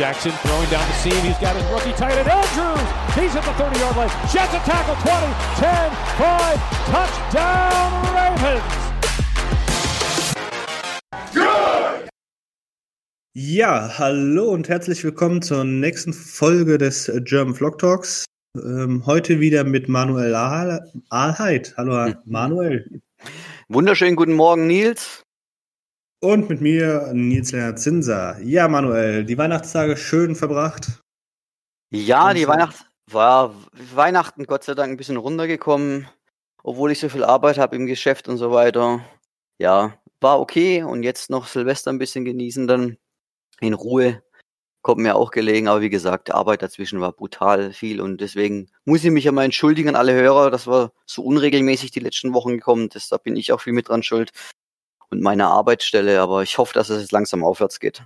Jackson throwing down the seam. He's got his rookie tight end, Andrews. He's at the 30 yard line. Jets a tackle 20, 10, 5. Touchdown, Ravens. Ja, hallo und herzlich willkommen zur nächsten Folge des German Vlog Talks. Ähm, heute wieder mit Manuel Ahlheit. Hallo Manuel. Wunderschönen guten Morgen, Nils. Und mit mir Nils Lennart Zinser. Ja, Manuel, die Weihnachtstage schön verbracht? Ja, die Weihnacht war Weihnachten Gott sei Dank ein bisschen runtergekommen, obwohl ich so viel Arbeit habe im Geschäft und so weiter. Ja, war okay und jetzt noch Silvester ein bisschen genießen, dann in Ruhe. Kommt mir auch gelegen, aber wie gesagt, die Arbeit dazwischen war brutal viel und deswegen muss ich mich ja mal entschuldigen an alle Hörer, dass wir so unregelmäßig die letzten Wochen gekommen. Da bin ich auch viel mit dran schuld und meine Arbeitsstelle, aber ich hoffe, dass es jetzt langsam aufwärts geht.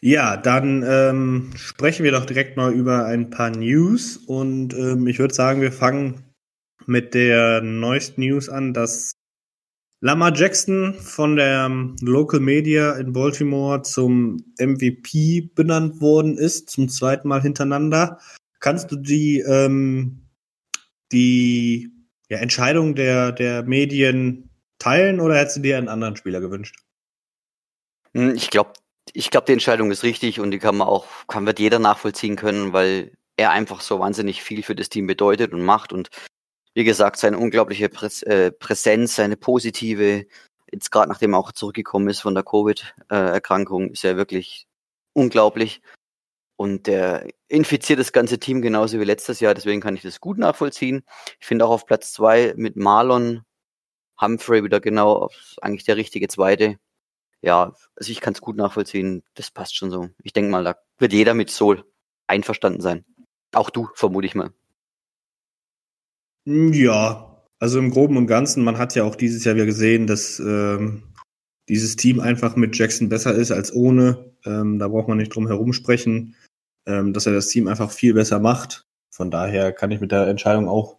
Ja, dann ähm, sprechen wir doch direkt mal über ein paar News und ähm, ich würde sagen, wir fangen mit der neuesten News an, dass Lamar Jackson von der ähm, Local Media in Baltimore zum MVP benannt worden ist, zum zweiten Mal hintereinander. Kannst du die, ähm, die ja, Entscheidung der, der Medien teilen oder hättest du dir einen anderen Spieler gewünscht? Hm, ich glaube, ich glaube, die Entscheidung ist richtig und die kann man auch, kann wird jeder nachvollziehen können, weil er einfach so wahnsinnig viel für das Team bedeutet und macht und wie gesagt, seine unglaubliche äh, Präsenz, seine positive, jetzt gerade nachdem er auch zurückgekommen ist von der Covid-Erkrankung, ist er wirklich unglaublich. Und der infiziert das ganze Team genauso wie letztes Jahr, deswegen kann ich das gut nachvollziehen. Ich finde auch auf Platz zwei mit Marlon Humphrey wieder genau, eigentlich der richtige zweite. Ja, also ich kann es gut nachvollziehen. Das passt schon so. Ich denke mal, da wird jeder mit Soul einverstanden sein. Auch du, vermute ich mal. Ja, also im Groben und Ganzen, man hat ja auch dieses Jahr wieder gesehen, dass ähm, dieses Team einfach mit Jackson besser ist als ohne. Ähm, da braucht man nicht drum herum sprechen, ähm, dass er das Team einfach viel besser macht. Von daher kann ich mit der Entscheidung auch,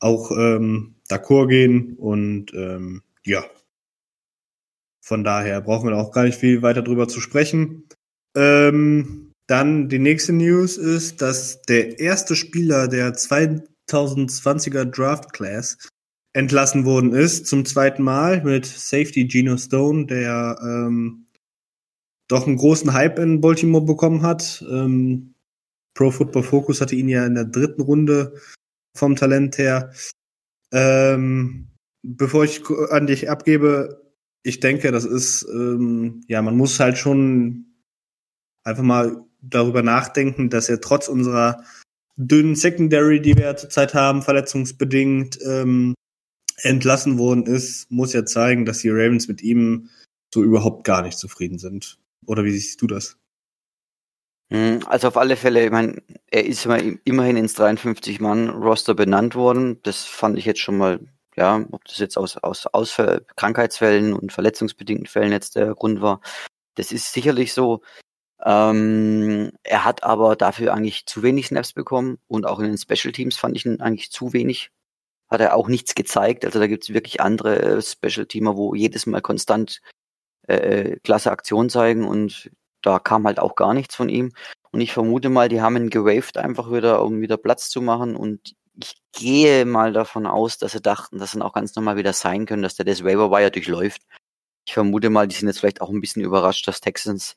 auch ähm, d'accord gehen und ähm, ja. Von daher brauchen wir auch gar nicht viel weiter drüber zu sprechen. Ähm, dann die nächste News ist, dass der erste Spieler der 2020er Draft Class entlassen worden ist, zum zweiten Mal mit Safety Geno Stone, der ähm, doch einen großen Hype in Baltimore bekommen hat. Ähm, Pro Football Focus hatte ihn ja in der dritten Runde vom Talent her ähm, bevor ich an dich abgebe, ich denke, das ist, ähm, ja, man muss halt schon einfach mal darüber nachdenken, dass er trotz unserer dünnen Secondary, die wir zurzeit haben, verletzungsbedingt ähm, entlassen worden ist, muss ja zeigen, dass die Ravens mit ihm so überhaupt gar nicht zufrieden sind. Oder wie siehst du das? Hm, also auf alle Fälle, ich meine, er ist immerhin ins 53-Mann-Roster benannt worden. Das fand ich jetzt schon mal, ja, ob das jetzt aus, aus, aus Krankheitsfällen und verletzungsbedingten Fällen jetzt der Grund war. Das ist sicherlich so. Ähm, er hat aber dafür eigentlich zu wenig Snaps bekommen und auch in den Special Teams fand ich ihn eigentlich zu wenig. Hat er auch nichts gezeigt. Also da gibt es wirklich andere äh, Special Teamer, wo jedes Mal konstant äh, äh klasse Aktion zeigen und da kam halt auch gar nichts von ihm. Und ich vermute mal, die haben ihn gewaved einfach wieder, um wieder Platz zu machen. Und ich gehe mal davon aus, dass sie dachten, dass dann auch ganz normal wieder sein können, dass der das Waiver Wire durchläuft. Ich vermute mal, die sind jetzt vielleicht auch ein bisschen überrascht, dass Texans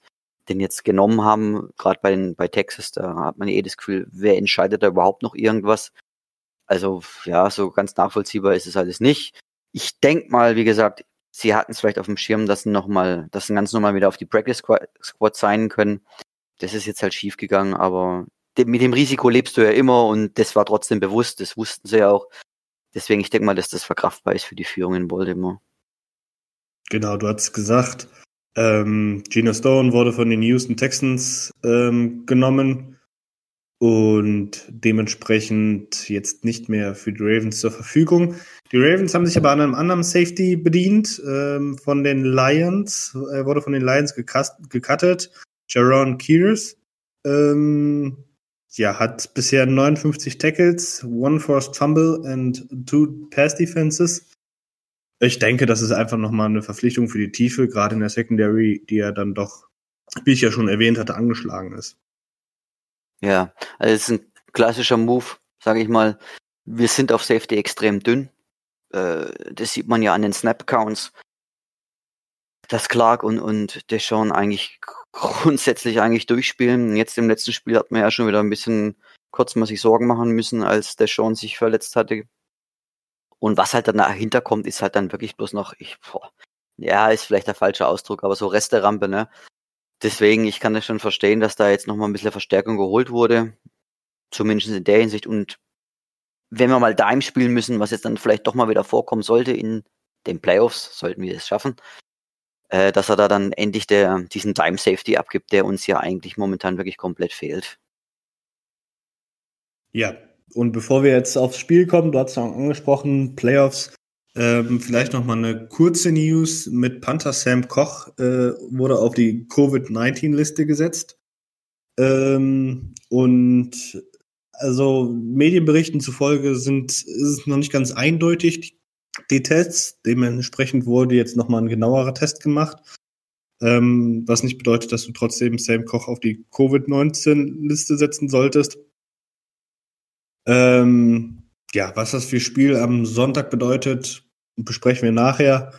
den jetzt genommen haben. Gerade bei, den, bei Texas, da hat man eh das Gefühl, wer entscheidet da überhaupt noch irgendwas? Also ja, so ganz nachvollziehbar ist es alles nicht. Ich denke mal, wie gesagt, sie hatten es vielleicht auf dem Schirm, dass nochmal, dass sie ganz normal wieder auf die Practice Squad sein können. Das ist jetzt halt schief gegangen, aber mit dem Risiko lebst du ja immer und das war trotzdem bewusst, das wussten sie ja auch. Deswegen, ich denke mal, dass das verkraftbar ist für die Führung in Baltimore. Genau, du hast gesagt, Ähm, Gino Stone wurde von den Houston Texans ähm, genommen und dementsprechend jetzt nicht mehr für die Ravens zur Verfügung. Die Ravens haben sich aber an einem anderen Safety bedient, ähm, von den Lions, er wurde von den Lions gecuttet, Jaron Kears. Ähm, ja, hat bisher 59 Tackles, one forced fumble and two pass defenses. Ich denke, das ist einfach nochmal eine Verpflichtung für die Tiefe, gerade in der Secondary, die ja dann doch, wie ich ja schon erwähnt hatte, angeschlagen ist. Ja, also es ist ein klassischer Move, sage ich mal. Wir sind auf Safety extrem dünn. Äh, das sieht man ja an den Snap-Counts. Dass Clark und, und Deshaun eigentlich grundsätzlich eigentlich durchspielen. Jetzt im letzten Spiel hat man ja schon wieder ein bisschen kurz mal sich Sorgen machen müssen, als Deshaun sich verletzt hatte. Und was halt dann dahinter kommt, ist halt dann wirklich bloß noch, ich, boah, ja, ist vielleicht der falsche Ausdruck, aber so Resterampe, ne? Deswegen, ich kann das schon verstehen, dass da jetzt nochmal ein bisschen Verstärkung geholt wurde. Zumindest in der Hinsicht. Und wenn wir mal Dime spielen müssen, was jetzt dann vielleicht doch mal wieder vorkommen sollte in den Playoffs, sollten wir es schaffen, äh, dass er da dann endlich der, diesen Dime Safety abgibt, der uns ja eigentlich momentan wirklich komplett fehlt. Ja, und bevor wir jetzt aufs Spiel kommen, du hast auch angesprochen, Playoffs, ähm, vielleicht noch mal eine kurze News mit Panther Sam Koch äh, wurde auf die Covid-19-Liste gesetzt. Ähm, und also Medienberichten zufolge sind ist es noch nicht ganz eindeutig die Tests. Dementsprechend wurde jetzt noch mal ein genauerer Test gemacht, ähm, was nicht bedeutet, dass du trotzdem Sam Koch auf die Covid-19-Liste setzen solltest. Ähm, ja, was das für Spiel am Sonntag bedeutet, besprechen wir nachher.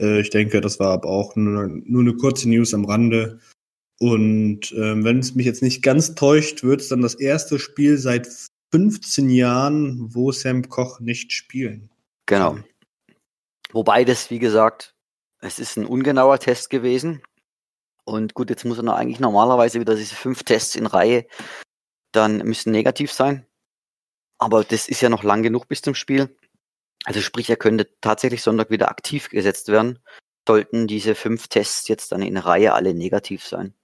Äh, ich denke, das war aber auch nur, nur eine kurze News am Rande. Und äh, wenn es mich jetzt nicht ganz täuscht, wird es dann das erste Spiel seit 15 Jahren, wo Sam Koch nicht spielen. Genau. Wobei das, wie gesagt, es ist ein ungenauer Test gewesen. Und gut, jetzt muss er eigentlich normalerweise wieder diese fünf Tests in Reihe dann müssen negativ sein. Aber das ist ja noch lang genug bis zum Spiel. Also sprich, er könnte tatsächlich Sonntag wieder aktiv gesetzt werden, sollten diese fünf Tests jetzt dann in Reihe alle negativ sein.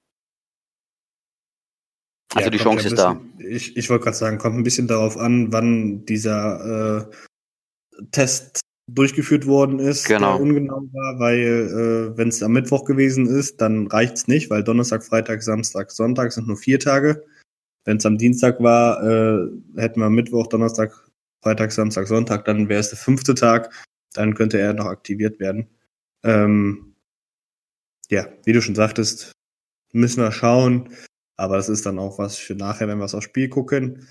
Also ja, die Chance ist da. Ich, ich wollte gerade sagen, kommt ein bisschen darauf an, wann dieser äh, Test durchgeführt worden ist, genau. der ungenau war, weil äh, wenn es am Mittwoch gewesen ist, dann reicht's nicht, weil Donnerstag, Freitag, Samstag, Sonntag sind nur vier Tage. Wenn es am Dienstag war, äh, hätten wir Mittwoch, Donnerstag, Freitag, Samstag, Sonntag, dann wäre es der fünfte Tag, dann könnte er noch aktiviert werden. Ähm, ja, wie du schon sagtest, müssen wir schauen, aber das ist dann auch was für nachher, wenn wir aufs Spiel gucken.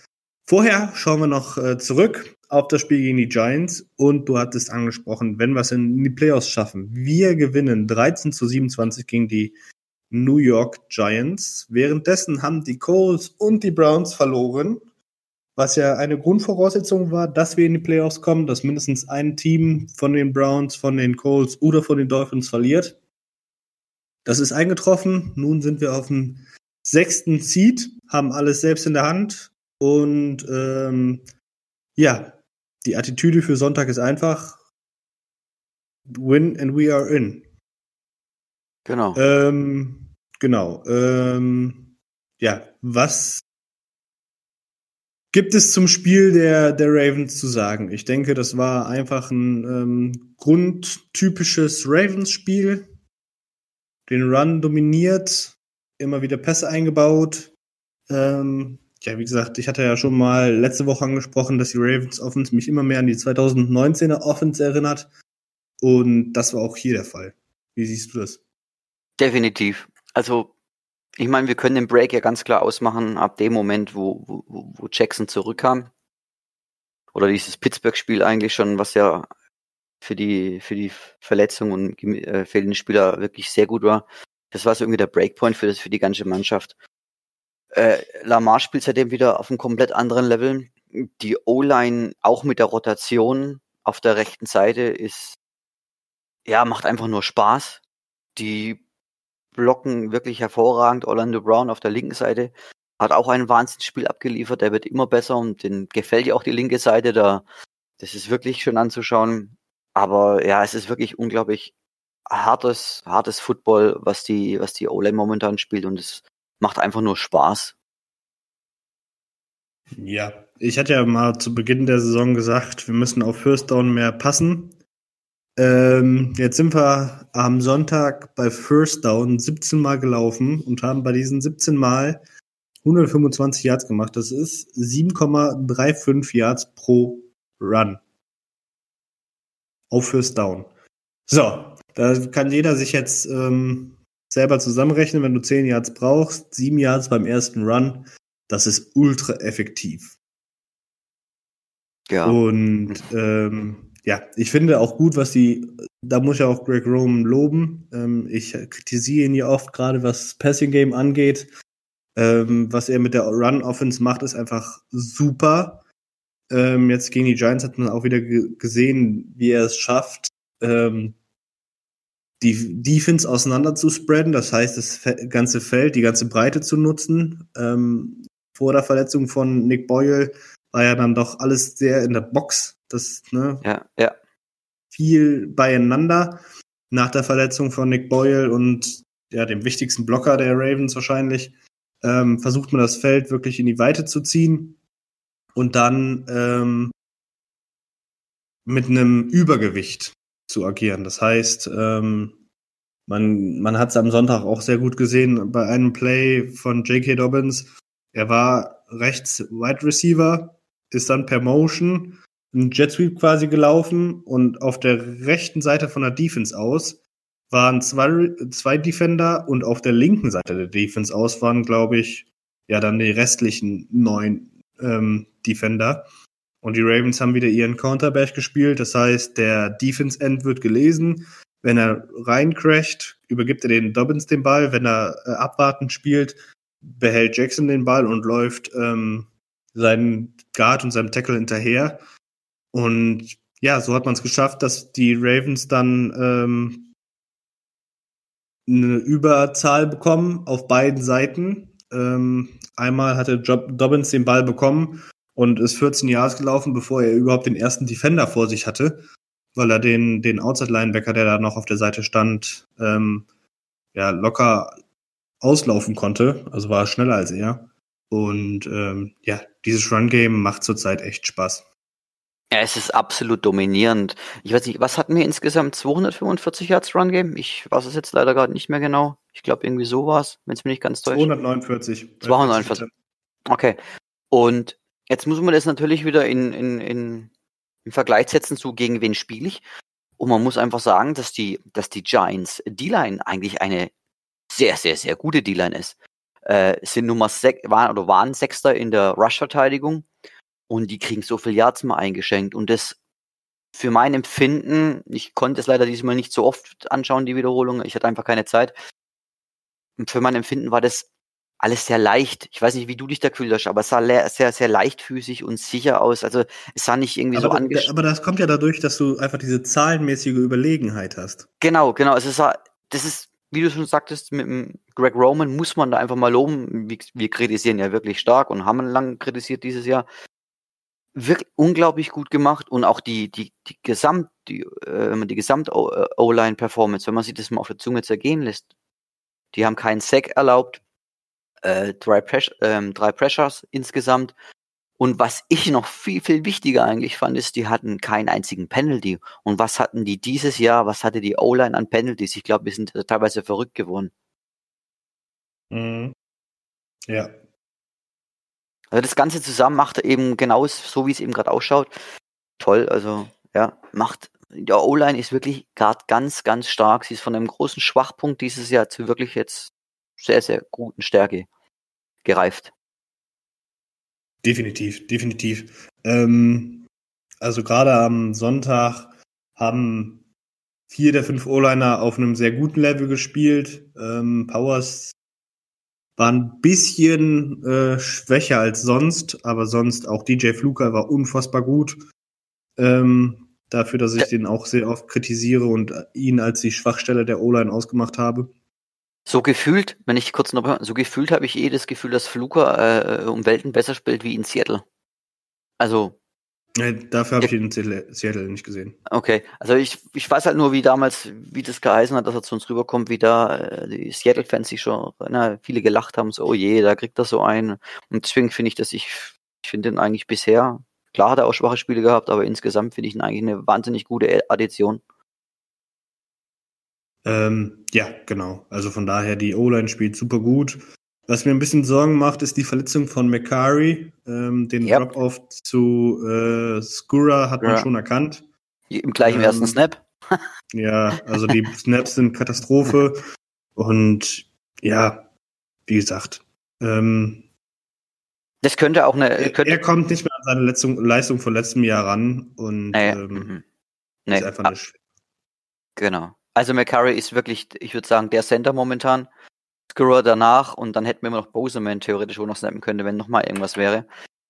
Vorher schauen wir noch äh, zurück auf das Spiel gegen die Giants und du hattest angesprochen, wenn wir es in die Playoffs schaffen. Wir gewinnen 13 zu 27 gegen die New York Giants. Währenddessen haben die Coles und die Browns verloren, was ja eine Grundvoraussetzung war, dass wir in die Playoffs kommen, dass mindestens ein Team von den Browns, von den Coles oder von den Dolphins verliert. Das ist eingetroffen. Nun sind wir auf dem sechsten Seed, haben alles selbst in der Hand und ähm, ja, die Attitüde für Sonntag ist einfach Win and we are in. Genau. Ähm, Genau. Ähm, ja, was gibt es zum Spiel der, der Ravens zu sagen? Ich denke, das war einfach ein ähm, grundtypisches Ravens-Spiel. Den Run dominiert, immer wieder Pässe eingebaut. Ähm, ja, wie gesagt, ich hatte ja schon mal letzte Woche angesprochen, dass die Ravens Offense mich immer mehr an die 2019er Offense erinnert. Und das war auch hier der Fall. Wie siehst du das? Definitiv also ich meine, wir können den Break ja ganz klar ausmachen ab dem Moment, wo, wo, wo Jackson zurückkam. Oder dieses Pittsburgh-Spiel eigentlich schon, was ja für die, für die Verletzung und äh, fehlenden Spieler wirklich sehr gut war. Das war so irgendwie der Breakpoint für, das, für die ganze Mannschaft. Äh, Lamar spielt seitdem wieder auf einem komplett anderen Level. Die O-Line auch mit der Rotation auf der rechten Seite ist, ja, macht einfach nur Spaß. Die blocken wirklich hervorragend. Orlando Brown auf der linken Seite hat auch ein Wahnsinnsspiel abgeliefert. Der wird immer besser und den gefällt ja auch die linke Seite. Da, das ist wirklich schön anzuschauen. Aber ja, es ist wirklich unglaublich hartes, hartes Football, was die, was die O-Line momentan spielt und es macht einfach nur Spaß. Ja, ich hatte ja mal zu Beginn der Saison gesagt, wir müssen auf First Down mehr passen. Ähm, jetzt sind wir am Sonntag bei First Down 17 Mal gelaufen und haben bei diesen 17 Mal 125 Yards gemacht. Das ist 7,35 Yards pro Run. Auf First Down. So, da kann jeder sich jetzt ähm, selber zusammenrechnen, wenn du 10 Yards brauchst, 7 Yards beim ersten Run, das ist ultra effektiv. Ja. Und ähm, ja, ich finde auch gut, was die, da muss ich auch Greg Roman loben. Ähm, ich kritisiere ihn ja oft, gerade was Passing Game angeht. Ähm, was er mit der Run Offense macht, ist einfach super. Ähm, jetzt gegen die Giants hat man auch wieder gesehen, wie er es schafft, ähm, die Defense auseinander zu spreaden, das heißt, das ganze Feld, die ganze Breite zu nutzen. Ähm, vor der Verletzung von Nick Boyle war ja dann doch alles sehr in der Box. Das, ne? Ja, ja. Viel beieinander nach der Verletzung von Nick Boyle und ja, dem wichtigsten Blocker der Ravens wahrscheinlich, ähm, versucht man das Feld wirklich in die Weite zu ziehen und dann ähm, mit einem Übergewicht zu agieren. Das heißt, ähm, man, man hat es am Sonntag auch sehr gut gesehen bei einem Play von J.K. Dobbins. Er war rechts Wide Receiver, ist dann per Motion ein Jet Sweep quasi gelaufen und auf der rechten Seite von der Defense aus waren zwei, zwei Defender und auf der linken Seite der Defense aus waren, glaube ich, ja dann die restlichen neun ähm, Defender. Und die Ravens haben wieder ihren Counterback gespielt. Das heißt, der Defense End wird gelesen. Wenn er reincrasht, übergibt er den Dobbins den Ball. Wenn er äh, abwartend spielt, behält Jackson den Ball und läuft ähm, seinen Guard und seinem Tackle hinterher. Und ja, so hat man es geschafft, dass die Ravens dann ähm, eine Überzahl bekommen auf beiden Seiten. Ähm, einmal hatte Dobbins den Ball bekommen und ist 14 Yards gelaufen, bevor er überhaupt den ersten Defender vor sich hatte, weil er den, den Outside-Linebacker, der da noch auf der Seite stand, ähm, ja, locker auslaufen konnte. Also war er schneller als er. Und ähm, ja, dieses Run-Game macht zurzeit echt Spaß. Ja, es ist absolut dominierend. Ich weiß nicht, was hatten wir insgesamt? 245 Yards Run Game? Ich weiß es jetzt leider gerade nicht mehr genau. Ich glaube, irgendwie so war es, wenn es mir nicht ganz täuscht. 249. 249. Okay. Und jetzt muss man das natürlich wieder in, in, in, im Vergleich setzen zu gegen wen spiele ich. Und man muss einfach sagen, dass die, dass die Giants D-Line eigentlich eine sehr, sehr, sehr gute D-Line ist. Äh, sind Nummer sechs, waren oder waren Sechster in der Rush-Verteidigung und die kriegen so viel Yards mal eingeschenkt. Und das für mein Empfinden, ich konnte es leider diesmal nicht so oft anschauen, die Wiederholung, ich hatte einfach keine Zeit. Und für mein Empfinden war das alles sehr leicht. Ich weiß nicht, wie du dich da gefühlt hast, aber es sah sehr, sehr leichtfüßig und sicher aus. Also es sah nicht irgendwie aber so angeschlossen. Aber das kommt ja dadurch, dass du einfach diese zahlenmäßige Überlegenheit hast. Genau, genau. Also es sah, das ist, wie du schon sagtest, mit dem Greg Roman muss man da einfach mal loben. Wir, wir kritisieren ja wirklich stark und haben lang kritisiert dieses Jahr wirklich unglaublich gut gemacht und auch die, die, die Gesamt, die, äh, wenn man die Gesamt-O-Line-Performance, wenn man sich das mal auf der Zunge zergehen lässt, die haben keinen Sack erlaubt, äh, drei, Press ähm, drei Pressures insgesamt. Und was ich noch viel, viel wichtiger eigentlich fand, ist, die hatten keinen einzigen Penalty. Und was hatten die dieses Jahr? Was hatte die O-Line an Penalties? Ich glaube, wir sind teilweise verrückt geworden. Mhm. Ja, also das Ganze zusammen macht eben genau so, wie es eben gerade ausschaut. Toll, also ja, macht, der O-Line ist wirklich gerade ganz, ganz stark. Sie ist von einem großen Schwachpunkt dieses Jahr zu wirklich jetzt sehr, sehr guten Stärke gereift. Definitiv, definitiv. Ähm, also gerade am Sonntag haben vier der fünf O-Liner auf einem sehr guten Level gespielt. Ähm, Powers war ein bisschen äh, schwächer als sonst, aber sonst auch DJ Fluker war unfassbar gut. Ähm, dafür, dass ich ja. den auch sehr oft kritisiere und ihn als die Schwachstelle der O-Line ausgemacht habe. So gefühlt, wenn ich kurz noch, so gefühlt habe ich eh das Gefühl, dass Fluker äh, um Welten besser spielt wie in Seattle. Also Nee, dafür habe ich ihn in Seattle nicht gesehen. Okay, also ich, ich weiß halt nur, wie damals, wie das geheißen hat, dass er zu uns rüberkommt, wie da äh, die Seattle-Fans sich schon, na, viele gelacht haben, so, oh je, da kriegt er so einen. Und deswegen finde ich, dass ich, ich finde ihn eigentlich bisher, klar hat er auch schwache Spiele gehabt, aber insgesamt finde ich ihn eigentlich eine wahnsinnig gute Addition. Ähm, ja, genau. Also von daher, die O-Line spielt super gut. Was mir ein bisschen Sorgen macht, ist die Verletzung von McCurry. Ähm, den yep. Drop-Off zu äh, Skura hat man ja. schon erkannt. Im gleichen ähm, ersten Snap. ja, also die Snaps sind Katastrophe. Und ja, wie gesagt. Ähm, das könnte auch eine. Könnte er, kommt nicht mehr an seine Leistung, Leistung von letztem Jahr ran und nee, ähm, mhm. nee. ist einfach nicht. Genau. Also McCurry ist wirklich, ich würde sagen, der Center momentan. Scorer danach und dann hätten wir immer noch Boseman theoretisch wo noch snappen können, wenn nochmal irgendwas wäre.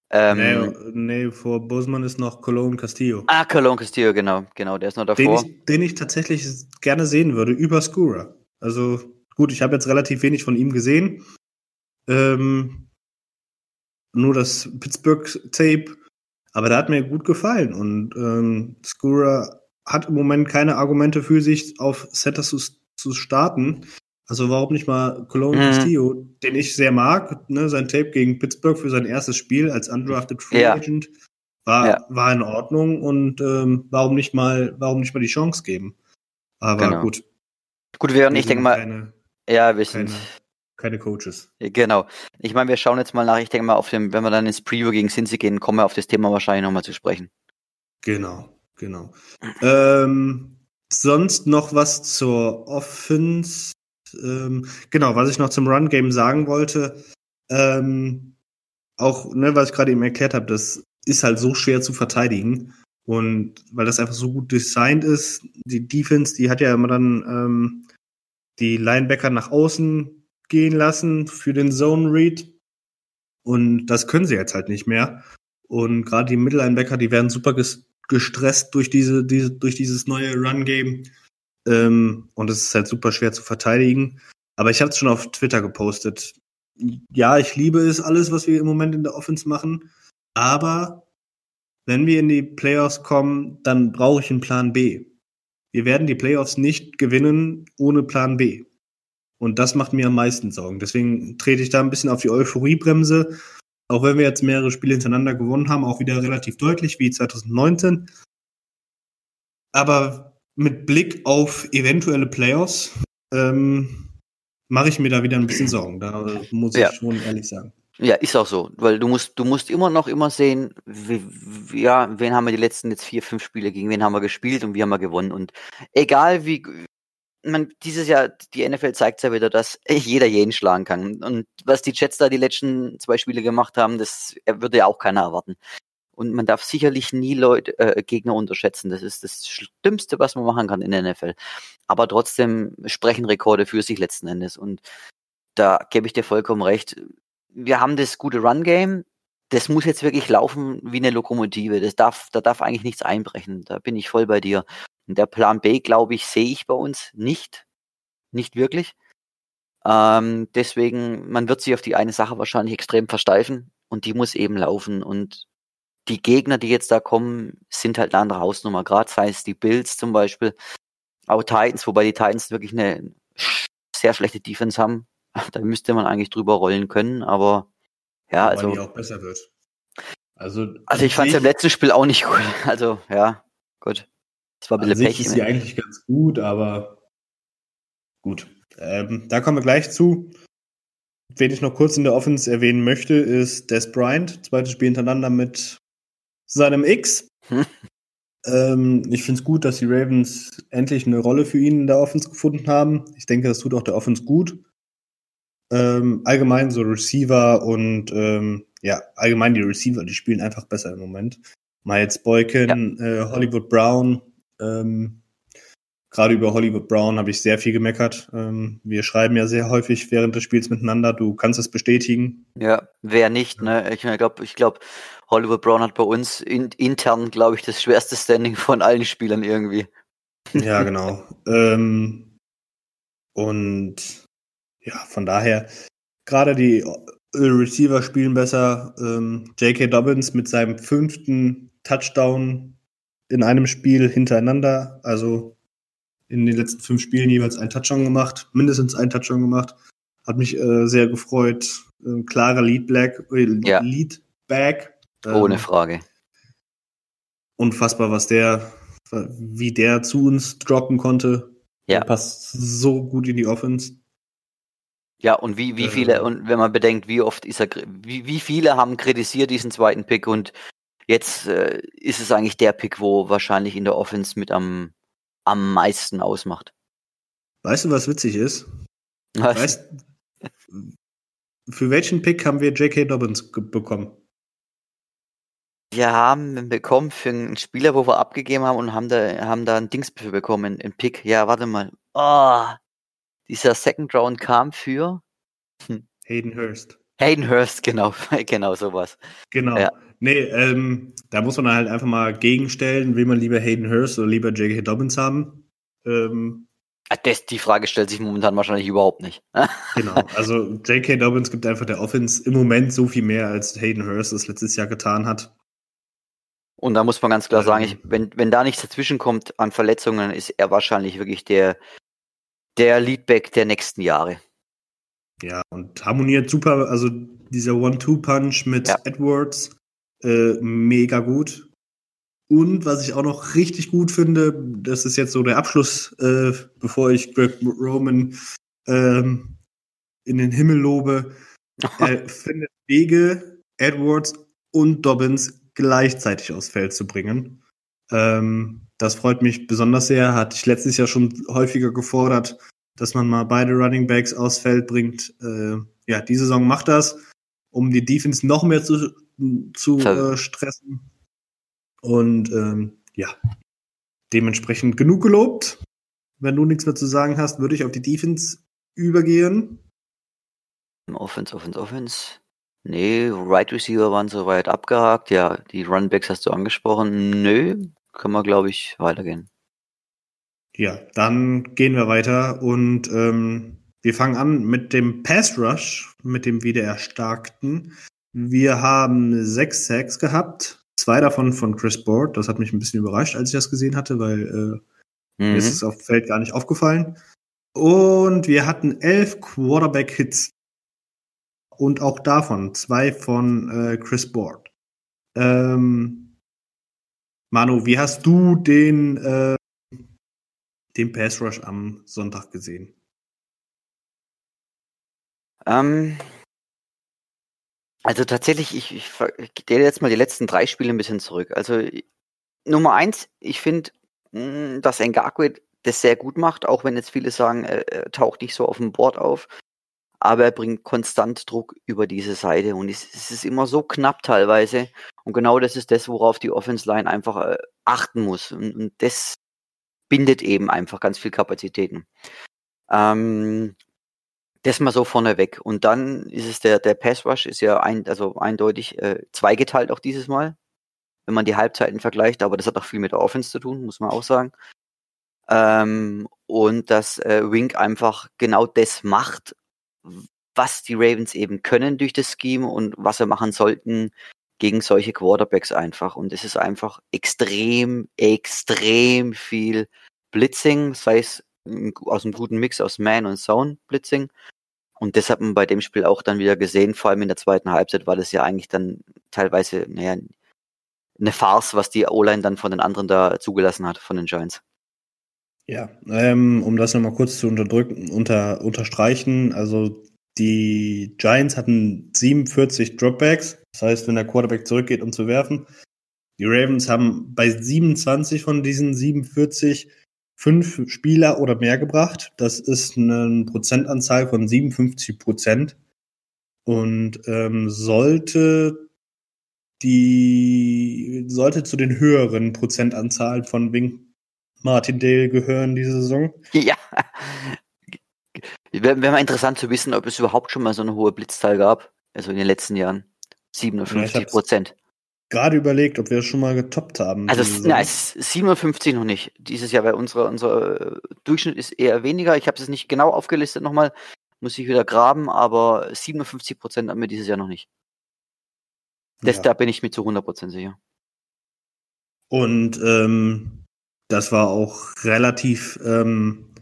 Ähm, nee, nee, vor Boseman ist noch Cologne Castillo. Ah, Cologne Castillo, genau, genau, der ist noch davor. Den ich, den ich tatsächlich gerne sehen würde, über Skura. Also gut, ich habe jetzt relativ wenig von ihm gesehen. Ähm, nur das Pittsburgh-Tape, aber der hat mir gut gefallen und ähm, Skura hat im Moment keine Argumente für sich, auf Setter zu, zu starten. Also warum nicht mal Cologne mhm. Castillo, den ich sehr mag, ne, sein Tape gegen Pittsburgh für sein erstes Spiel als undrafted Free ja. Agent war, ja. war in Ordnung und ähm, warum nicht mal, warum nicht mal die Chance geben? Aber genau. gut. Gut, wir, ich denke mal, keine, ja, wir sind keine, keine, Coaches. Genau. Ich meine, wir schauen jetzt mal nach, ich denke mal, auf dem, wenn wir dann ins Preview gegen Cincy gehen, kommen wir auf das Thema wahrscheinlich nochmal zu sprechen. Genau, genau. ähm, sonst noch was zur Offense? ähm, genau, was ich noch zum Run-Game sagen wollte, ähm, auch, ne, was ich gerade eben erklärt habe, das ist halt so schwer zu verteidigen. Und weil das einfach so gut designt ist, die Defense, die hat ja immer dann ähm, die Linebacker nach außen gehen lassen für den Zone Read. Und das können sie jetzt halt nicht mehr. Und gerade die Mittellinebacker, die werden super gestresst durch diese, diese durch dieses neue Run-Game. Ähm, und es ist halt super schwer zu verteidigen. Aber ich habe es schon auf Twitter gepostet. Ja, ich liebe es alles, was wir im Moment in der Offense machen. Aber wenn wir in die Playoffs kommen, dann brauche ich einen Plan B. Wir werden die Playoffs nicht gewinnen ohne Plan B. Und das macht mir am meisten Sorgen. Deswegen trete ich da ein bisschen auf die Euphoriebremse. Auch wenn wir jetzt mehrere Spiele hintereinander gewonnen haben, auch wieder relativ deutlich wie 2019. Aber mit Blick auf eventuelle Playoffs ähm, mache ich mir da wieder ein bisschen Sorgen. Da muss ja. ich schon ehrlich sagen. Ja, ist auch so, weil du musst, du musst immer noch immer sehen, wie, ja, wen haben wir die letzten jetzt vier, fünf Spiele gegen wen haben wir gespielt und wie haben wir gewonnen und egal wie, man, dieses Jahr, die NFL zeigt ja wieder, dass jeder jeden schlagen kann und was die Jets da die letzten zwei Spiele gemacht haben, das würde ja auch keiner erwarten. Und man darf sicherlich nie Leute, äh, Gegner unterschätzen. Das ist das Schlimmste, was man machen kann in der NFL. Aber trotzdem sprechen Rekorde für sich letzten Endes. Und da gebe ich dir vollkommen recht. Wir haben das gute Run-Game. Das muss jetzt wirklich laufen wie eine Lokomotive. Das darf, da darf eigentlich nichts einbrechen. Da bin ich voll bei dir. Und der Plan B, glaube ich, sehe ich bei uns nicht. Nicht wirklich. Ähm, deswegen, man wird sich auf die eine Sache wahrscheinlich extrem versteifen und die muss eben laufen. Und die Gegner, die jetzt da kommen, sind halt eine andere Hausnummer. Gerade sei es die Bills zum Beispiel, auch Titans, wobei die Titans wirklich eine sehr schlechte Defense haben. Da müsste man eigentlich drüber rollen können, aber ja, also. Die auch besser wird. Also, also ich fand es im letzten Spiel auch nicht gut. Also, ja, gut. Das war ein bisschen Pech. ist sie eigentlich ganz gut, aber gut. Ähm, da kommen wir gleich zu. Wen ich noch kurz in der Offense erwähnen möchte, ist Des Bryant. Zweites Spiel hintereinander mit seinem X. Hm. Ähm, ich finde es gut, dass die Ravens endlich eine Rolle für ihn in der Offense gefunden haben. Ich denke, das tut auch der Offense gut. Ähm, allgemein so Receiver und ähm, ja, allgemein die Receiver, die spielen einfach besser im Moment. Miles Boykin, ja. äh, Hollywood Brown, ähm, gerade über Hollywood Brown habe ich sehr viel gemeckert. Ähm, wir schreiben ja sehr häufig während des Spiels miteinander. Du kannst es bestätigen. Ja, wer nicht, ne? Ich glaube, ich glaube, Hollywood Brown hat bei uns in, intern, glaube ich, das schwerste Standing von allen Spielern irgendwie. Ja, genau. ähm, und ja, von daher, gerade die Receiver spielen besser. Ähm, J.K. Dobbins mit seinem fünften Touchdown in einem Spiel hintereinander. Also in den letzten fünf Spielen jeweils ein Touchdown gemacht, mindestens ein Touchdown gemacht. Hat mich äh, sehr gefreut. Äh, klarer Lead Black, äh, Ja. Lead Back. Ähm, Ohne Frage. Unfassbar, was der, wie der zu uns droppen konnte. Ja. Der passt so gut in die Offense. Ja, und wie, wie Äh, viele, und wenn man bedenkt, wie oft ist er, wie, wie viele haben kritisiert diesen zweiten Pick und jetzt äh, ist es eigentlich der Pick, wo wahrscheinlich in der Offense mit am, am meisten ausmacht. Weißt du, was witzig ist? Was? Weißt, für welchen Pick haben wir J.K. Dobbins bekommen? Wir haben bekommen für einen Spieler, wo wir abgegeben haben und haben da, haben da ein Dings für bekommen, ein Pick. Ja, warte mal. Oh, dieser Second Round kam für Hayden Hurst. Hayden Hurst, genau, genau sowas. Genau. Ja. Nee, ähm, da muss man halt einfach mal gegenstellen, will man lieber Hayden Hurst oder lieber J.K. Dobbins haben. Ähm, Ah, Das, die Frage stellt sich momentan wahrscheinlich überhaupt nicht. genau. Also J.K. Dobbins gibt einfach der Offense im Moment so viel mehr, als Hayden Hurst es letztes Jahr getan hat. Und da muss man ganz klar Ähm. sagen, ich, wenn, wenn da nichts dazwischen kommt an Verletzungen, ist er wahrscheinlich wirklich der, der Leadback der nächsten Jahre. Ja, und harmoniert super. Also dieser One-Two-Punch mit Ja. Edwards, äh, mega gut. Und was ich auch noch richtig gut finde, das ist jetzt so der Abschluss, äh, bevor ich Greg Roman ähm, in den Himmel lobe. Er findet Wege, Edwards und Dobbins gleichzeitig aufs Feld zu bringen. Ähm, das freut mich besonders sehr. Hatte ich letztes Jahr schon häufiger gefordert, dass man mal beide Running Backs aufs Feld bringt. Äh, ja, die Saison macht das, um die Defense noch mehr zu, zu äh, stressen. Und ähm, ja, dementsprechend genug gelobt. Wenn du nichts mehr zu sagen hast, würde ich auf die Defense übergehen. Offense, Offense, Offense. Nee, Right Receiver waren soweit abgehakt. Ja, die Runbacks hast du angesprochen. Nö, können wir, glaube ich, weitergehen. Ja, dann gehen wir weiter und ähm, wir fangen an mit dem Pass Rush, mit dem wieder erstarkten. Wir haben sechs Sacks gehabt, zwei davon von Chris Board. Das hat mich ein bisschen überrascht, als ich das gesehen hatte, weil äh, mir ist Mhm. es auf dem Feld gar nicht aufgefallen. Und wir hatten elf Quarterback-Hits. Und auch davon zwei von äh, Chris Board. Ähm, Manu, wie hast du den, äh, den Pass Rush am Sonntag gesehen? Ähm, also tatsächlich, ich, ich, ich gehe jetzt mal die letzten drei Spiele ein bisschen zurück. Also Nummer eins, ich finde, mh, dass Ngakwe das sehr gut macht, auch wenn jetzt viele sagen, er, er taucht nicht so auf dem Board auf. Aber er bringt konstant Druck über diese Seite und es, es ist immer so knapp teilweise. Und genau das ist das, worauf die Offense Line einfach äh, achten muss. Und, und das bindet eben einfach ganz viel Kapazitäten. Ähm, das mal so vorneweg. Und dann ist es der, der Pass Rush ist ja ein, also eindeutig äh, zweigeteilt auch dieses Mal, wenn man die Halbzeiten vergleicht, aber das hat auch viel mit der Offense zu tun, muss man auch sagen. Ähm, und dass äh, Wink einfach genau das macht, was die Ravens eben können durch das Scheme und was sie machen sollten gegen solche Quarterbacks einfach. Und es ist einfach extrem, extrem viel Blitzing, sei es aus einem guten Mix aus Man und Zone Blitzing. Und das hat man bei dem Spiel auch dann wieder gesehen, vor allem in der zweiten Halbzeit war das ja eigentlich dann teilweise, naja, eine Farce, was die O-Line dann von den anderen da zugelassen hat, von den Giants. Ja, ähm, um das nochmal kurz zu unterdrücken, unter, unterstreichen, also die Giants hatten 47 Dropbacks, das heißt, wenn der Quarterback zurückgeht, um zu werfen. Die Ravens haben bei 27 von diesen 47 fünf Spieler oder mehr gebracht. Das ist eine Prozentanzahl von 57 Prozent und ähm, sollte die sollte zu den höheren Prozentanzahlen von Wink Martindale gehören diese Saison. Ja. Wäre wär mal interessant zu wissen, ob es überhaupt schon mal so eine hohe Blitzzahl gab, also in den letzten Jahren. 57 Prozent. Gerade überlegt, ob wir das schon mal getoppt haben. Also na, es ist 57 noch nicht. Dieses Jahr bei unserer, unser äh, Durchschnitt ist eher weniger. Ich habe es nicht genau aufgelistet nochmal. Muss ich wieder graben, aber 57 Prozent haben wir dieses Jahr noch nicht. Das, Ja. Da bin ich mir zu 100 Prozent sicher. Und ähm, das war auch relativ, ähm,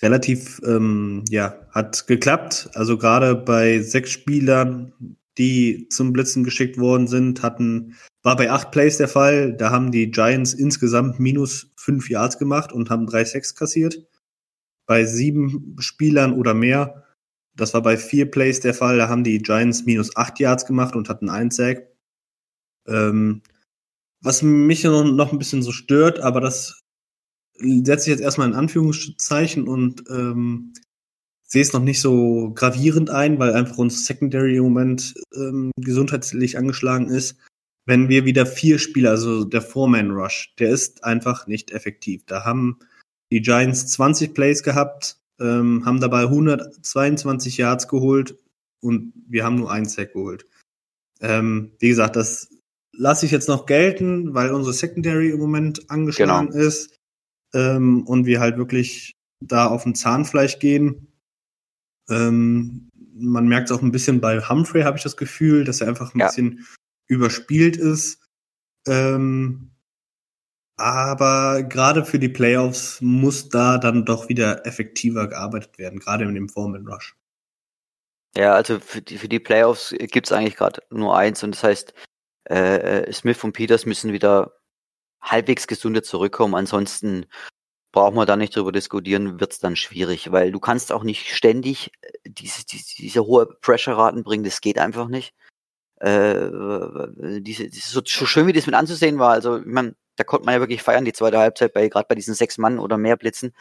relativ, ähm, ja, hat geklappt. Also gerade bei sechs Spielern, die zum Blitzen geschickt worden sind, hatten, war bei acht Plays der Fall. Da haben die Giants insgesamt minus fünf Yards gemacht und haben drei Sacks kassiert. Bei sieben Spielern oder mehr, das war bei vier Plays der Fall, da haben die Giants minus acht Yards gemacht und hatten einen Sack. Ähm, was mich noch, noch ein bisschen so stört, aber das setze ich jetzt erstmal in Anführungszeichen und ähm, sehe es noch nicht so gravierend ein, weil einfach unser Secondary im Moment ähm, gesundheitlich angeschlagen ist. Wenn wir wieder vier Spieler, also der Foreman Rush, der ist einfach nicht effektiv. Da haben die Giants 20 Plays gehabt, ähm, haben dabei 122 Yards geholt und wir haben nur einen Sack geholt. Ähm, wie gesagt, das lasse ich jetzt noch gelten, weil unsere Secondary im Moment angeschlagen genau. ist ähm, und wir halt wirklich da auf dem Zahnfleisch gehen. Ähm, man merkt es auch ein bisschen bei Humphrey, habe ich das Gefühl, dass er einfach ein ja. bisschen überspielt ist. Ähm, aber gerade für die Playoffs muss da dann doch wieder effektiver gearbeitet werden, gerade in dem Foreman Rush. Ja, also für die, für die Playoffs gibt's eigentlich gerade nur eins und das heißt, äh, äh, Smith und Peters müssen wieder halbwegs gesunde zurückkommen. Ansonsten brauchen wir da nicht drüber diskutieren, wird's dann schwierig, weil du kannst auch nicht ständig äh, diese, diese, diese hohe Pressure-Raten bringen, das geht einfach nicht. Äh, diese, so, so schön wie das mit anzusehen war, also ich mein, da konnte man ja wirklich feiern, die zweite Halbzeit, bei gerade bei diesen sechs Mann oder mehr Blitzen.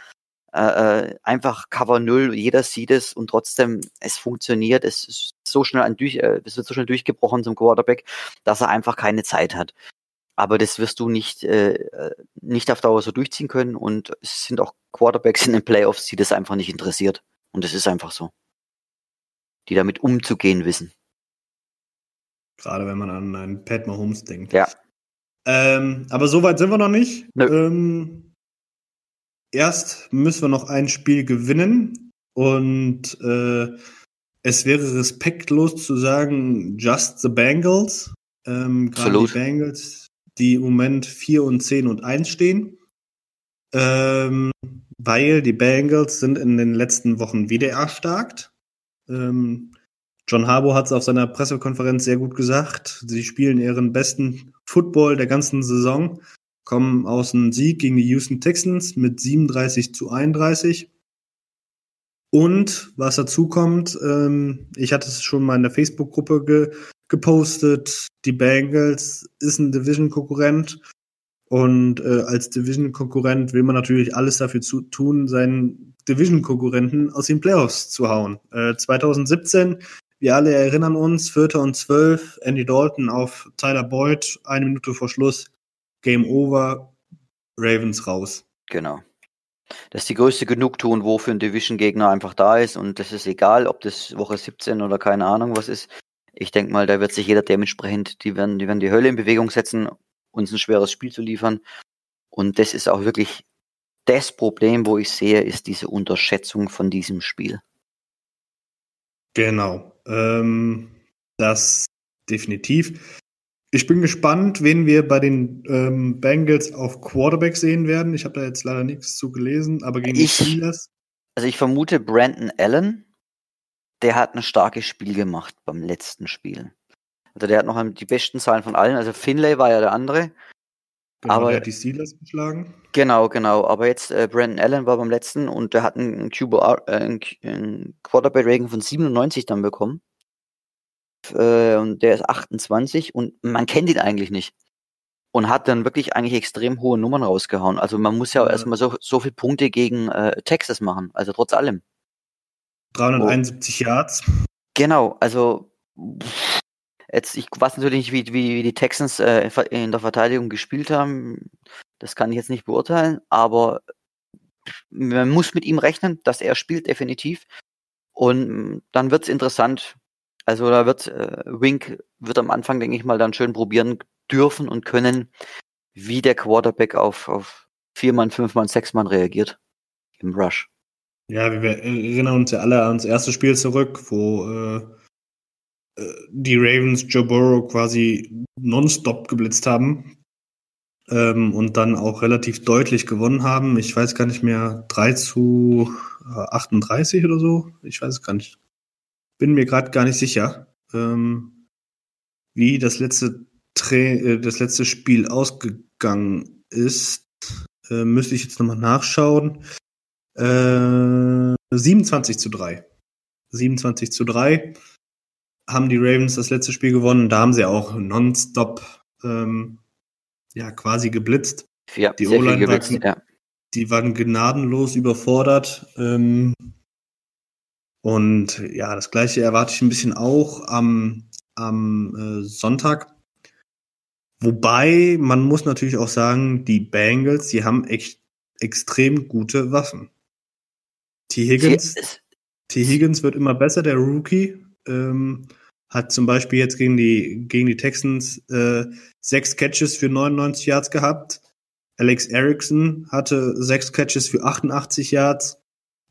Äh, äh, einfach Cover Null, jeder sieht es und trotzdem, es funktioniert, es ist so schnell ein durch, äh, es wird so schnell durchgebrochen zum Quarterback, dass er einfach keine Zeit hat. Aber das wirst du nicht, äh, nicht auf Dauer so durchziehen können und es sind auch Quarterbacks in den Playoffs, die das einfach nicht interessiert. Und das ist einfach so. Die damit umzugehen wissen. Gerade wenn man an einen Pat Mahomes denkt. Ja. Ähm, aber so weit sind wir noch nicht. Ähm, erst müssen wir noch ein Spiel gewinnen und äh, es wäre respektlos zu sagen, just the Bengals. Ähm, Gerade die Bengals, die im Moment 4 und 10 und 1 stehen. Ähm, weil die Bengals sind in den letzten Wochen wieder erstarkt. Ähm, John Harbour hat es auf seiner Pressekonferenz sehr gut gesagt. Sie spielen ihren besten Football der ganzen Saison kommen aus einem Sieg gegen die Houston Texans mit 37 zu 31. Und was dazu kommt, ähm, ich hatte es schon mal in der Facebook-Gruppe gepostet, die Bengals ist ein Division-Konkurrent. Und äh, als Division-Konkurrent will man natürlich alles dafür zu tun, seinen Division-Konkurrenten aus den Playoffs zu hauen. Äh, 2017, wir alle erinnern uns, Vierter und Zwölf, Andy Dalton auf Tyler Boyd, eine Minute vor Schluss Game over, Ravens raus. Genau. Das ist die größte Genugtuung, wo für ein Division-Gegner einfach da ist und das ist egal, ob das Woche 17 oder keine Ahnung was ist. Ich denke mal, da wird sich jeder dementsprechend, die werden, die werden die Hölle in Bewegung setzen, uns ein schweres Spiel zu liefern. Und das ist auch wirklich das Problem, wo ich sehe, ist diese Unterschätzung von diesem Spiel. Genau. Ähm, das definitiv. Ich bin gespannt, wen wir bei den ähm, Bengals auf Quarterback sehen werden. Ich habe da jetzt leider nichts zu gelesen, aber gegen ich, die Steelers. Also ich vermute Brandon Allen, der hat ein starkes Spiel gemacht beim letzten Spiel. Also der hat noch die besten Zahlen von allen. Also Finlay war ja der andere. Genau, aber der hat die Steelers geschlagen. Genau, genau. Aber jetzt äh, Brandon Allen war beim letzten und der hat einen, QBR, äh, einen Quarterback-Rating von 97 dann bekommen äh, und der ist 28 und man kennt ihn eigentlich nicht. Und hat dann wirklich eigentlich extrem hohe Nummern rausgehauen. Also man muss ja, ja. erstmal so, so viele Punkte gegen äh, Texas machen, also trotz allem. 371 oh. Yards. Genau, also jetzt, ich weiß natürlich nicht, wie, wie, wie die Texans äh, in der Verteidigung gespielt haben. Das kann ich jetzt nicht beurteilen, aber man muss mit ihm rechnen, dass er spielt, definitiv. Und dann wird's interessant, also da wird äh, Wink wird am Anfang, denke ich mal, dann schön probieren dürfen und können, wie der Quarterback auf, auf vier Mann, fünf Mann, sechs Mann reagiert im Rush. Ja, wir erinnern uns ja alle ans erste Spiel zurück, wo äh, äh die Ravens Joe Burrow quasi nonstop geblitzt haben. ähm, und dann auch relativ deutlich gewonnen haben. Ich weiß gar nicht mehr, 3 zu 38 oder so. Ich weiß es gar nicht. Bin mir gerade gar nicht sicher, ähm, wie das letzte, Tra äh, das letzte Spiel ausgegangen ist. Äh, müsste ich jetzt nochmal nachschauen. Äh, 27 zu 3. 27 zu 3 haben die Ravens das letzte Spiel gewonnen. Da haben sie auch nonstop ähm, ja quasi geblitzt. Ja, die O-Line war, ja. die waren gnadenlos überfordert. Ähm, und ja, das gleiche erwarte ich ein bisschen auch am, am äh, Sonntag. Wobei, man muss natürlich auch sagen, die Bengals, die haben echt extrem gute Waffen. T. Higgins, T. Higgins wird immer besser, der Rookie. Ähm, hat zum Beispiel jetzt gegen die, gegen die Texans äh, sechs Catches für 99 Yards gehabt. Alex Erickson hatte sechs Catches für 88 Yards.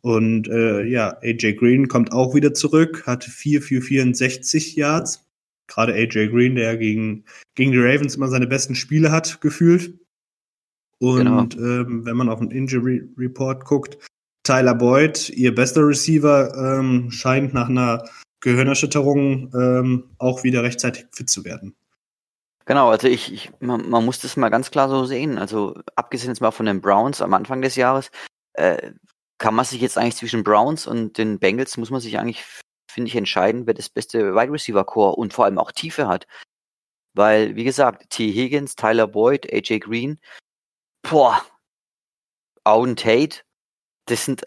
Und äh, ja, AJ Green kommt auch wieder zurück, hatte vier für 64 Yards. Gerade AJ Green, der gegen, gegen die Ravens immer seine besten Spiele hat, gefühlt. Und genau. ähm, wenn man auf den Injury Report guckt, Tyler Boyd, ihr bester Receiver, ähm, scheint nach einer Gehirnerschütterung ähm, auch wieder rechtzeitig fit zu werden. Genau, also ich, ich man, man, muss das mal ganz klar so sehen. Also abgesehen jetzt mal von den Browns am Anfang des Jahres, äh, kann man sich jetzt eigentlich zwischen Browns und den Bengals muss man sich eigentlich, finde ich, entscheiden, wer das beste Wide Receiver Core und vor allem auch Tiefe hat. Weil, wie gesagt, T. Higgins, Tyler Boyd, AJ Green, boah, Auden Tate, das sind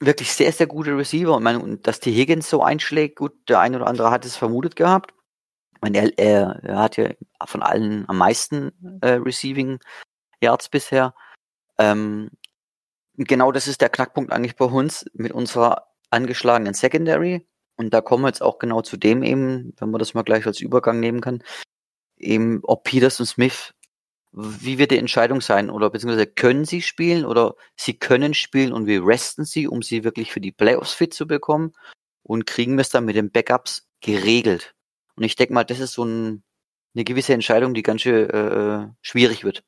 wirklich sehr, sehr gute Receiver. Und, meine, und dass T. Higgins so einschlägt, gut, der eine oder andere hat es vermutet gehabt. Meine, er, er, er hat ja von allen am meisten äh, Receiving Yards bisher. Ähm, genau das ist der Knackpunkt eigentlich bei uns mit unserer angeschlagenen Secondary. Und da kommen wir jetzt auch genau zu dem eben, wenn man das mal gleich als Übergang nehmen kann, eben ob Peters und Smith wie wird die Entscheidung sein? Oder beziehungsweise können sie spielen oder sie können spielen und wir resten sie, um sie wirklich für die Playoffs fit zu bekommen und kriegen wir es dann mit den Backups geregelt. Und ich denke mal, das ist so ein, eine gewisse Entscheidung, die ganz schön äh, schwierig wird.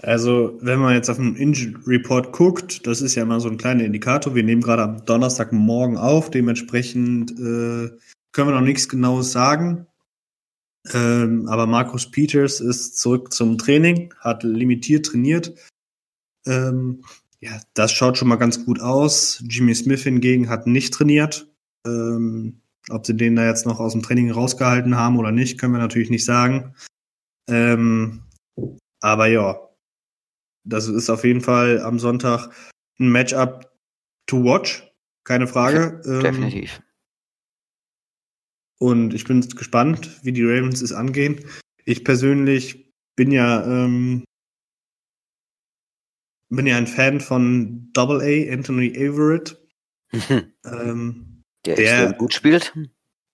Also, wenn man jetzt auf den Injury Report guckt, das ist ja immer so ein kleiner Indikator. Wir nehmen gerade am Donnerstagmorgen auf, dementsprechend äh, können wir noch nichts Genaues sagen. Ähm, aber Markus Peters ist zurück zum Training, hat limitiert trainiert. Ähm, ja, das schaut schon mal ganz gut aus. Jimmy Smith hingegen hat nicht trainiert. Ähm, ob sie den da jetzt noch aus dem Training rausgehalten haben oder nicht, können wir natürlich nicht sagen. Ähm, aber ja, das ist auf jeden Fall am Sonntag ein Matchup to watch, keine Frage. Definitiv. Und ich bin gespannt, wie die Ravens es angehen. Ich persönlich bin ja ähm, bin ja ein Fan von Double A, Anthony Averett. Mhm. Ähm, der, der gut spielt.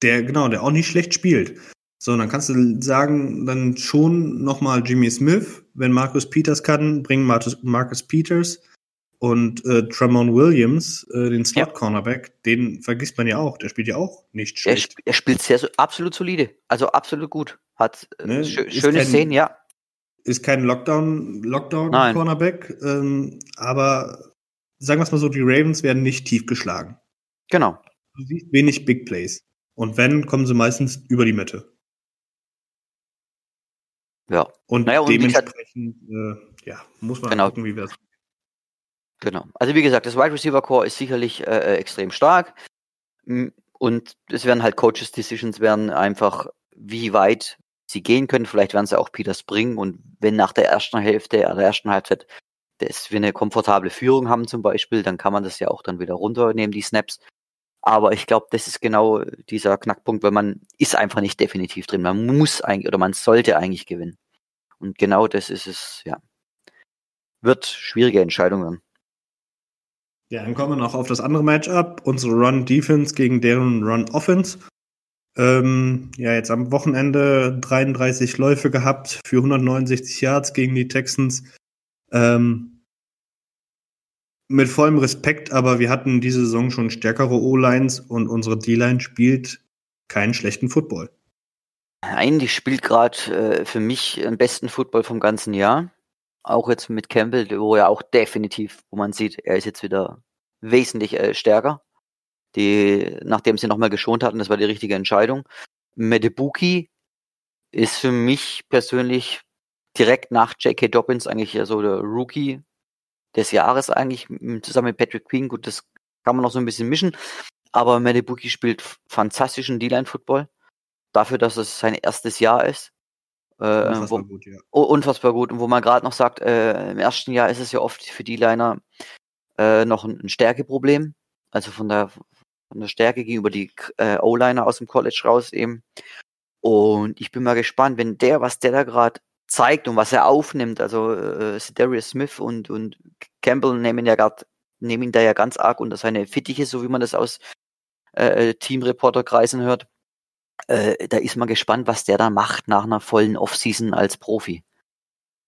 Der, genau, der auch nicht schlecht spielt. So, dann kannst du sagen, dann schon nochmal Jimmy Smith. Wenn Marcus Peters kann, bringen Marcus, Marcus Peters. Und äh, Tramon Williams, äh, den Slot-Cornerback, ja. den vergisst man ja auch. Der spielt ja auch nicht schlecht. Er, er spielt sehr, absolut solide. Also absolut gut. Hat äh, ne? schö schöne kein, Szenen, ja. Ist kein Lockdown-Cornerback, Lockdown ähm, aber sagen wir es mal so, die Ravens werden nicht tief geschlagen. Genau. Du siehst wenig Big Plays. Und wenn, kommen sie meistens über die Mitte. Ja. Und, naja, und dementsprechend, äh, ja, muss man genau. gucken, wie wir das Genau. Also wie gesagt, das Wide Receiver Core ist sicherlich äh, äh extrem stark. Und es werden halt Coaches Decisions werden einfach, wie weit sie gehen können. Vielleicht werden sie auch Peters bringen. Und wenn nach der ersten Hälfte, der ersten Halbzeit, dass wir eine komfortable Führung haben zum Beispiel, dann kann man das ja auch dann wieder runternehmen, die Snaps. Aber ich glaube, das ist genau dieser Knackpunkt, weil man ist einfach nicht definitiv drin. Man muss eigentlich oder man sollte eigentlich gewinnen. Und genau das ist es, ja. Wird schwierige Entscheidungen. Ja, dann kommen wir noch auf das andere Matchup, unsere Run-Defense gegen deren Run-Offense. Ähm, ja, jetzt am Wochenende 33 Läufe gehabt für 169 Yards gegen die Texans. Ähm, mit vollem Respekt, aber wir hatten diese Saison schon stärkere O-Lines und unsere D-Line spielt keinen schlechten Football. Eigentlich spielt gerade äh, für mich den besten Football vom ganzen Jahr. Auch jetzt mit Campbell, wo er auch definitiv, wo man sieht, er ist jetzt wieder wesentlich äh, stärker. Die, nachdem sie nochmal geschont hatten, das war die richtige Entscheidung. Medebuki ist für mich persönlich direkt nach J.K. Dobbins eigentlich so der Rookie des Jahres eigentlich, zusammen mit Patrick Queen. Gut, das kann man noch so ein bisschen mischen. Aber Medebuki spielt fantastischen D-Line-Football. Dafür, dass es sein erstes Jahr ist. Äh, unfassbar wo, gut, ja. Unfassbar gut. Und wo man gerade noch sagt, äh, im ersten Jahr ist es ja oft für D-Liner äh, noch ein, ein Stärkeproblem. Also von der, von der Stärke gegenüber die äh, O-Liner aus dem College raus eben. Und ich bin mal gespannt, wenn der, was der da gerade zeigt und was er aufnimmt, also äh, Darius Smith und, und Campbell nehmen ja grad, nehmen ihn da ja ganz arg unter seine Fittiche, so wie man das aus äh, Teamreporterkreisen hört. Äh, da ist man gespannt, was der da macht nach einer vollen Offseason als Profi.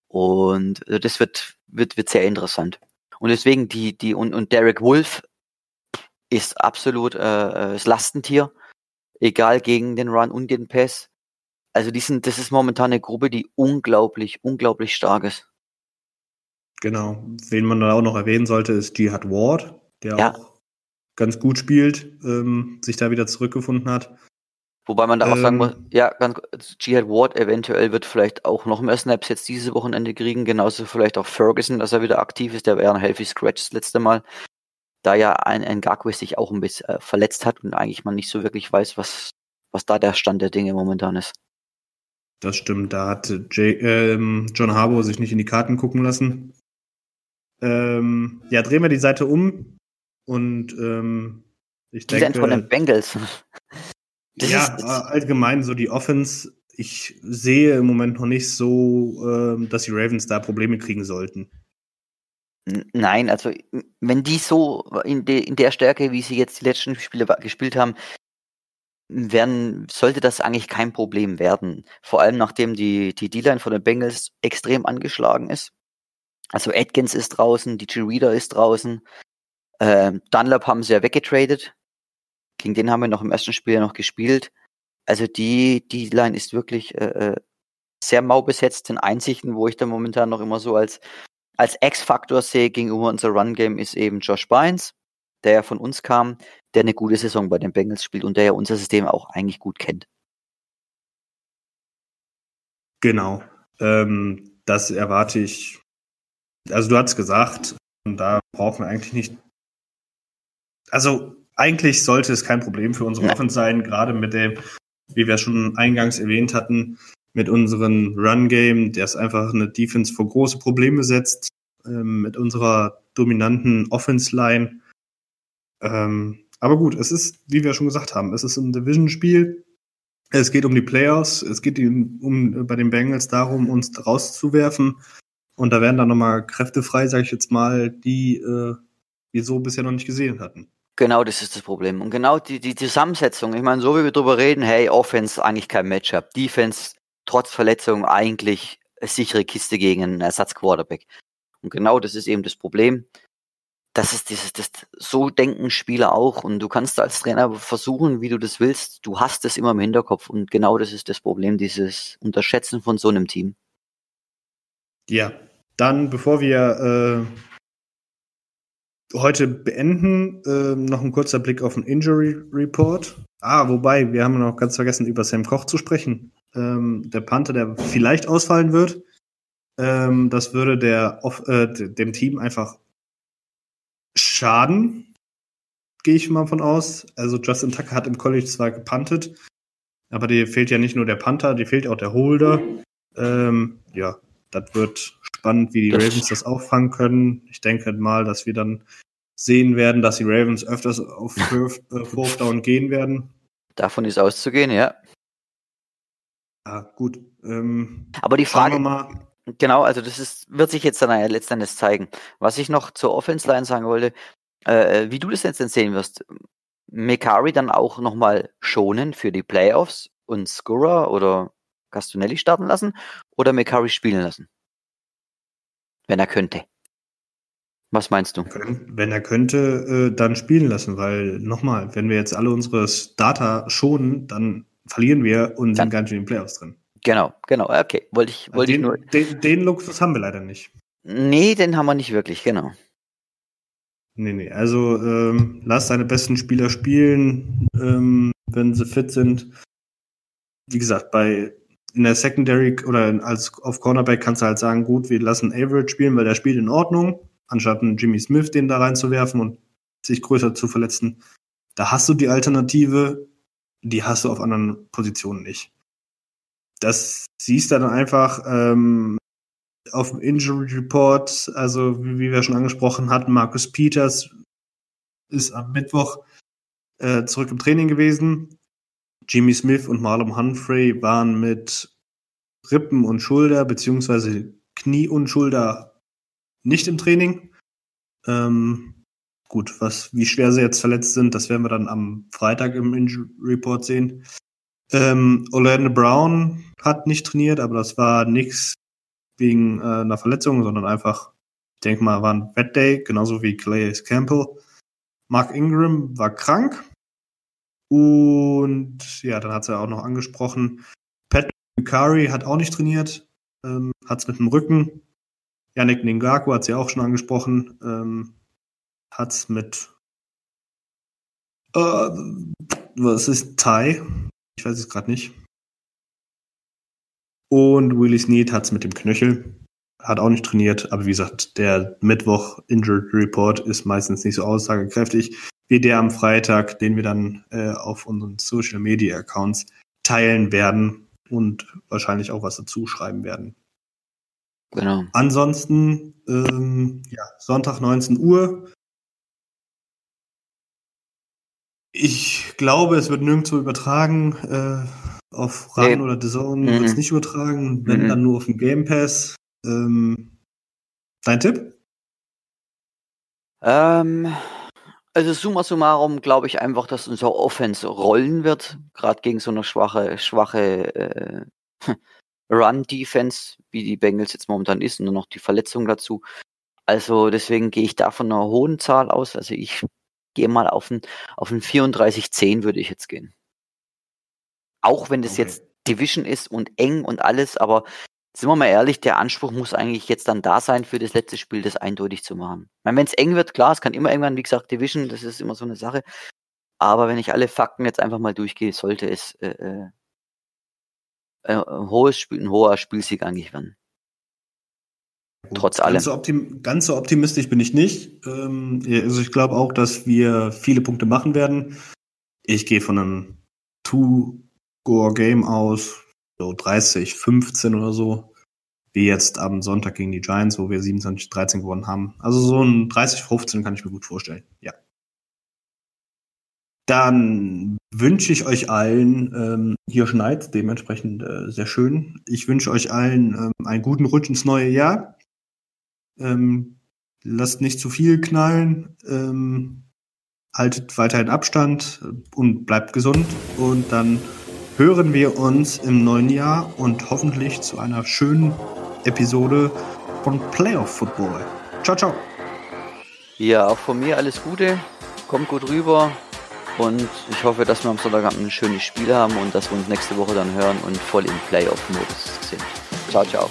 Und äh, das wird, wird, wird sehr interessant. Und deswegen die, die, und, und Derek Wolf ist absolut äh, äh das Lastentier egal gegen den Run und den Pass. Also die sind, das ist momentan eine Gruppe, die unglaublich, unglaublich stark ist. Genau. Wen man da auch noch erwähnen sollte, ist Jihad Ward, der ja. auch ganz gut spielt, ähm, sich da wieder zurückgefunden hat. Wobei man da ähm, auch sagen muss, ähm. ja, ganz, Jihad Ward eventuell wird vielleicht auch noch mehr Snaps jetzt dieses Wochenende kriegen, genauso vielleicht auch Ferguson, dass er wieder aktiv ist, der wäre ein Healthy Scratch das letzte Mal da ja ein Ngakwe sich auch ein bisschen äh, verletzt hat und eigentlich man nicht so wirklich weiß, was, was da der Stand der Dinge momentan ist. Das stimmt, da hat Jay, ähm, John Harbour sich nicht in die Karten gucken lassen. Ähm, ja, drehen wir die Seite um und ähm, ich die denke. von den Bengals. Das ja, ist, allgemein so die Offense. Ich sehe im Moment noch nicht so, äh, dass die Ravens da Probleme kriegen sollten. Nein, also wenn die so in, de, in der Stärke, wie sie jetzt die letzten Spiele gespielt haben, werden, sollte das eigentlich kein Problem werden. Vor allem nachdem die, die D-Line von den Bengals extrem angeschlagen ist. Also Atkins ist draußen, DJ Reader ist draußen. Ähm, Dunlap haben sie ja weggetradet. Gegen den haben wir noch im ersten Spiel ja noch gespielt. Also die, die Line ist wirklich äh, äh sehr mau besetzt. Den einzigen, wo ich da momentan noch immer so als als X-Faktor sehe gegenüber unser Run-Game ist eben Josh Bynes, der ja von uns kam, der eine gute Saison bei den Bengals spielt und der ja unser System auch eigentlich gut kennt. Genau. Ähm, das erwarte ich. Also du hast gesagt, da brauchen wir eigentlich nicht. Also eigentlich sollte es kein Problem für unsere Offense sein, gerade mit dem, wie wir schon eingangs erwähnt hatten, mit unserem Run-Game, der ist einfach eine Defense vor große Probleme setzt, ähm, mit unserer dominanten Offense-Line. Ähm, aber gut, es ist, wie wir schon gesagt haben, es ist ein Division-Spiel. Es geht um die Playoffs. Es geht um, um bei den Bengals darum, uns rauszuwerfen. Und da werden dann nochmal Kräfte frei, sage ich jetzt mal, die äh, wir so bisher noch nicht gesehen hatten. Genau, das ist das Problem. Und genau die, die Zusammensetzung, ich meine, so wie wir drüber reden, hey, Offense eigentlich kein Matchup, Defense trotz Verletzung eigentlich eine sichere Kiste gegen einen Ersatzquarterback. Und genau das ist eben das Problem. Das ist dieses, das, so denken Spieler auch. Und du kannst als Trainer versuchen, wie du das willst. Du hast es immer im Hinterkopf. Und genau das ist das Problem, dieses Unterschätzen von so einem Team. Ja, dann, bevor wir äh, heute beenden, äh, noch ein kurzer Blick auf den Injury Report. Ah, wobei, wir haben noch ganz vergessen, über Sam Koch zu sprechen ähm, der Panther, der vielleicht ausfallen wird. Ähm, das würde der, äh, dem Team einfach schaden, gehe ich mal von aus. Also Justin Tucker hat im College zwar gepantet, aber dir fehlt ja nicht nur der Panther, dir fehlt auch der Holder. Ähm, ja, das wird spannend, wie die das Ravens das auffangen können. Ich denke mal, dass wir dann sehen werden, dass die Ravens öfters auf Fourth Down gehen werden. Davon ist auszugehen, ja. Ja, gut. Ähm, Aber die Frage, genau, also das ist, wird sich jetzt dann ja letztendlich zeigen. Was ich noch zur Offense Line sagen wollte, äh, wie du das jetzt denn sehen wirst, Mekari dann auch nochmal schonen für die Playoffs und Skura oder Castonelli starten lassen oder Mekari spielen lassen? Wenn er könnte. Was meinst du? Wenn er könnte, äh, dann spielen lassen, weil nochmal, wenn wir jetzt alle unsere Data schonen, dann verlieren wir und sind ganz schön in den Playoffs drin. Genau, genau, okay. Wollte ich, wollte den, ich nur. Den, den Luxus haben wir leider nicht. Nee, den haben wir nicht wirklich, genau. Nee, nee, also ähm, lass deine besten Spieler spielen, ähm, wenn sie fit sind. Wie gesagt, bei in der Secondary oder als auf Cornerback kannst du halt sagen, gut, wir lassen Average spielen, weil der spielt in Ordnung, anstatt einen Jimmy Smith den da reinzuwerfen und sich größer zu verletzen. Da hast du die Alternative, die hast du auf anderen Positionen nicht. Das siehst du dann einfach ähm, auf dem Injury Report, also wie, wie wir schon angesprochen hatten, Marcus Peters ist am Mittwoch äh, zurück im Training gewesen. Jimmy Smith und Marlon Humphrey waren mit Rippen und Schulter beziehungsweise Knie und Schulter nicht im Training. Ähm, gut, was, wie schwer sie jetzt verletzt sind, das werden wir dann am Freitag im Injury Report sehen. Ähm, Orlando Brown hat nicht trainiert, aber das war nichts wegen äh, einer Verletzung, sondern einfach, ich denke mal, war ein Bad Day, genauso wie Calais Campbell. Mark Ingram war krank. Und ja, dann hat sie auch noch angesprochen, Pat Curry hat auch nicht trainiert, ähm, hat es mit dem Rücken. Yannick Ningaku hat sie auch schon angesprochen, ähm, hat es mit äh, was ist Thai? Ich weiß es gerade nicht. Und Willie Snead hat es mit dem Knöchel. Hat auch nicht trainiert, aber wie gesagt, der Mittwoch Injured Report ist meistens nicht so aussagekräftig wie der am Freitag, den wir dann äh, auf unseren Social Media Accounts teilen werden und wahrscheinlich auch was dazu schreiben werden. Genau. Ansonsten, ähm, ja, Sonntag 19 Uhr. Ich glaube, es wird nirgendwo übertragen. Äh, auf RAN nee. oder The Zone mhm. wird es nicht übertragen, wenn mhm. dann nur auf dem Game Pass. Ähm, dein Tipp? Ähm, also summa summarum glaube ich einfach, dass unser Offense rollen wird, gerade gegen so eine schwache, schwache äh, Run-Defense, wie die Bengals jetzt momentan ist, und nur noch die Verletzung dazu. Also deswegen gehe ich da von einer hohen Zahl aus. Also ich gehe mal auf ein, auf ein 34-10 würde ich jetzt gehen. Auch wenn das okay. jetzt Division ist und eng und alles, aber sind wir mal ehrlich, der Anspruch muss eigentlich jetzt dann da sein, für das letzte Spiel das eindeutig zu machen. Wenn es eng wird, klar, es kann immer irgendwann, wie gesagt, Division, das ist immer so eine Sache. Aber wenn ich alle Fakten jetzt einfach mal durchgehe, sollte es äh, äh, ein, hohes Spiel, ein hoher Spielsieg eigentlich werden. Trotz allem. Ganz so, optim ganz so, optimistisch bin ich nicht. Ähm, also ich glaube auch, dass wir viele Punkte machen werden. Ich gehe von einem Two-Score-Game aus, so 30, 15 oder so, wie jetzt am Sonntag gegen die Giants, wo wir 27, 13 gewonnen haben. Also so ein 30, 15 kann ich mir gut vorstellen, ja. Dann wünsche ich euch allen, ähm, hier schneit dementsprechend äh, sehr schön. Ich wünsche euch allen ähm, einen guten Rutsch ins neue Jahr. Ähm, lasst nicht zu viel knallen. Ähm, haltet weiterhin Abstand und bleibt gesund. Und dann hören wir uns im neuen Jahr und hoffentlich zu einer schönen Episode von Playoff Football. Ciao, ciao. Ja, auch von mir alles Gute. Kommt gut rüber. Und ich hoffe, dass wir am Sonntagabend ein schönes Spiel haben und dass wir uns nächste Woche dann hören und voll im Playoff-Modus sind. Ciao, ciao.